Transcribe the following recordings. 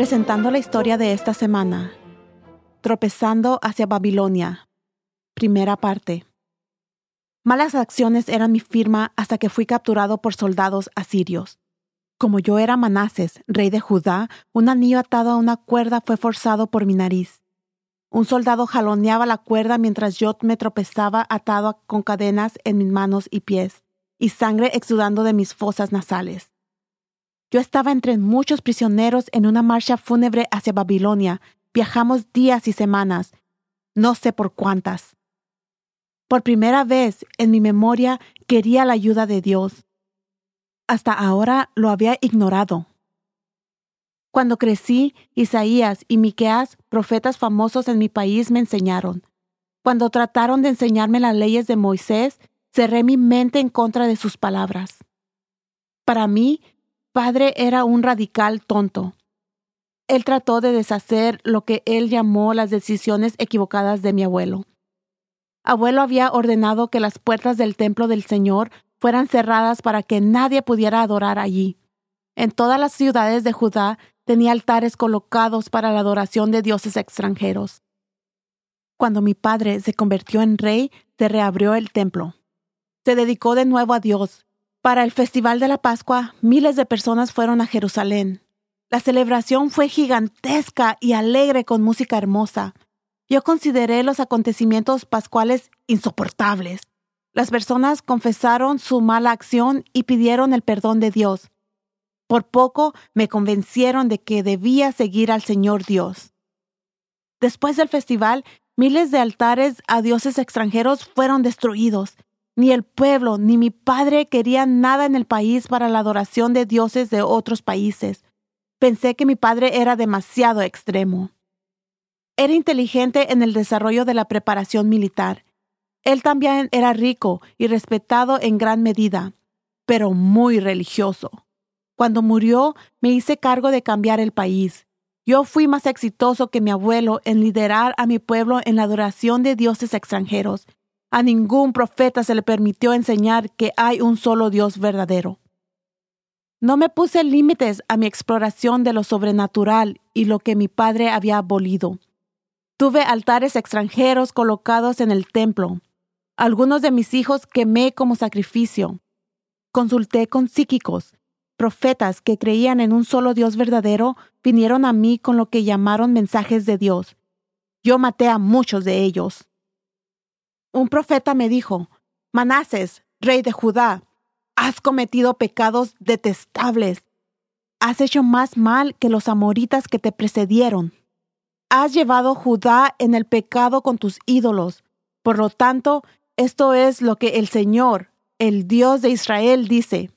Presentando la historia de esta semana. Tropezando hacia Babilonia. Primera parte. Malas acciones eran mi firma hasta que fui capturado por soldados asirios. Como yo era Manases, rey de Judá, un anillo atado a una cuerda fue forzado por mi nariz. Un soldado jaloneaba la cuerda mientras yo me tropezaba atado con cadenas en mis manos y pies, y sangre exudando de mis fosas nasales. Yo estaba entre muchos prisioneros en una marcha fúnebre hacia Babilonia. Viajamos días y semanas, no sé por cuántas. Por primera vez en mi memoria quería la ayuda de Dios. Hasta ahora lo había ignorado. Cuando crecí, Isaías y Miqueas, profetas famosos en mi país, me enseñaron. Cuando trataron de enseñarme las leyes de Moisés, cerré mi mente en contra de sus palabras. Para mí, padre era un radical tonto. Él trató de deshacer lo que él llamó las decisiones equivocadas de mi abuelo. Abuelo había ordenado que las puertas del templo del Señor fueran cerradas para que nadie pudiera adorar allí. En todas las ciudades de Judá tenía altares colocados para la adoración de dioses extranjeros. Cuando mi padre se convirtió en rey, se reabrió el templo. Se dedicó de nuevo a Dios. Para el Festival de la Pascua, miles de personas fueron a Jerusalén. La celebración fue gigantesca y alegre con música hermosa. Yo consideré los acontecimientos pascuales insoportables. Las personas confesaron su mala acción y pidieron el perdón de Dios. Por poco me convencieron de que debía seguir al Señor Dios. Después del festival, miles de altares a dioses extranjeros fueron destruidos. Ni el pueblo ni mi padre querían nada en el país para la adoración de dioses de otros países. Pensé que mi padre era demasiado extremo. Era inteligente en el desarrollo de la preparación militar. Él también era rico y respetado en gran medida, pero muy religioso. Cuando murió, me hice cargo de cambiar el país. Yo fui más exitoso que mi abuelo en liderar a mi pueblo en la adoración de dioses extranjeros. A ningún profeta se le permitió enseñar que hay un solo Dios verdadero. No me puse límites a mi exploración de lo sobrenatural y lo que mi padre había abolido. Tuve altares extranjeros colocados en el templo. Algunos de mis hijos quemé como sacrificio. Consulté con psíquicos. Profetas que creían en un solo Dios verdadero vinieron a mí con lo que llamaron mensajes de Dios. Yo maté a muchos de ellos. Un profeta me dijo, Manases, rey de Judá, has cometido pecados detestables. Has hecho más mal que los amoritas que te precedieron has llevado Judá en el pecado con tus ídolos. Por lo tanto, esto es lo que el Señor, el Dios de Israel, dice.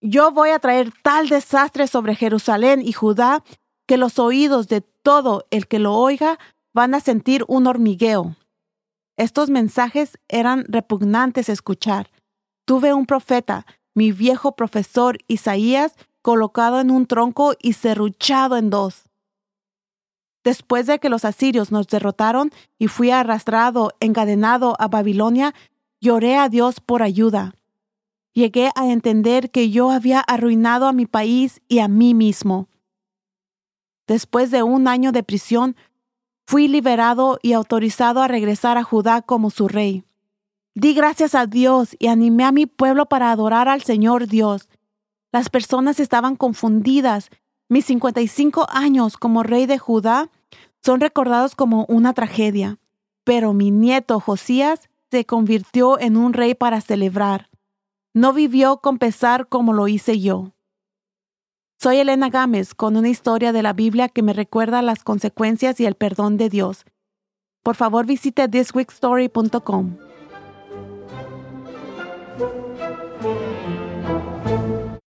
Yo voy a traer tal desastre sobre Jerusalén y Judá que los oídos de todo el que lo oiga van a sentir un hormigueo. Estos mensajes eran repugnantes escuchar. Tuve un profeta, mi viejo profesor Isaías, colocado en un tronco y serruchado en dos. Después de que los asirios nos derrotaron y fui arrastrado, encadenado a Babilonia, lloré a Dios por ayuda. Llegué a entender que yo había arruinado a mi país y a mí mismo. Después de un año de prisión, fui liberado y autorizado a regresar a Judá como su rey. Di gracias a Dios y animé a mi pueblo para adorar al Señor Dios. Las personas estaban confundidas. Mis 55 años como rey de Judá son recordados como una tragedia, pero mi nieto Josías se convirtió en un rey para celebrar. No vivió con pesar como lo hice yo. Soy Elena Gámez con una historia de la Biblia que me recuerda las consecuencias y el perdón de Dios. Por favor visite thisweekstory.com.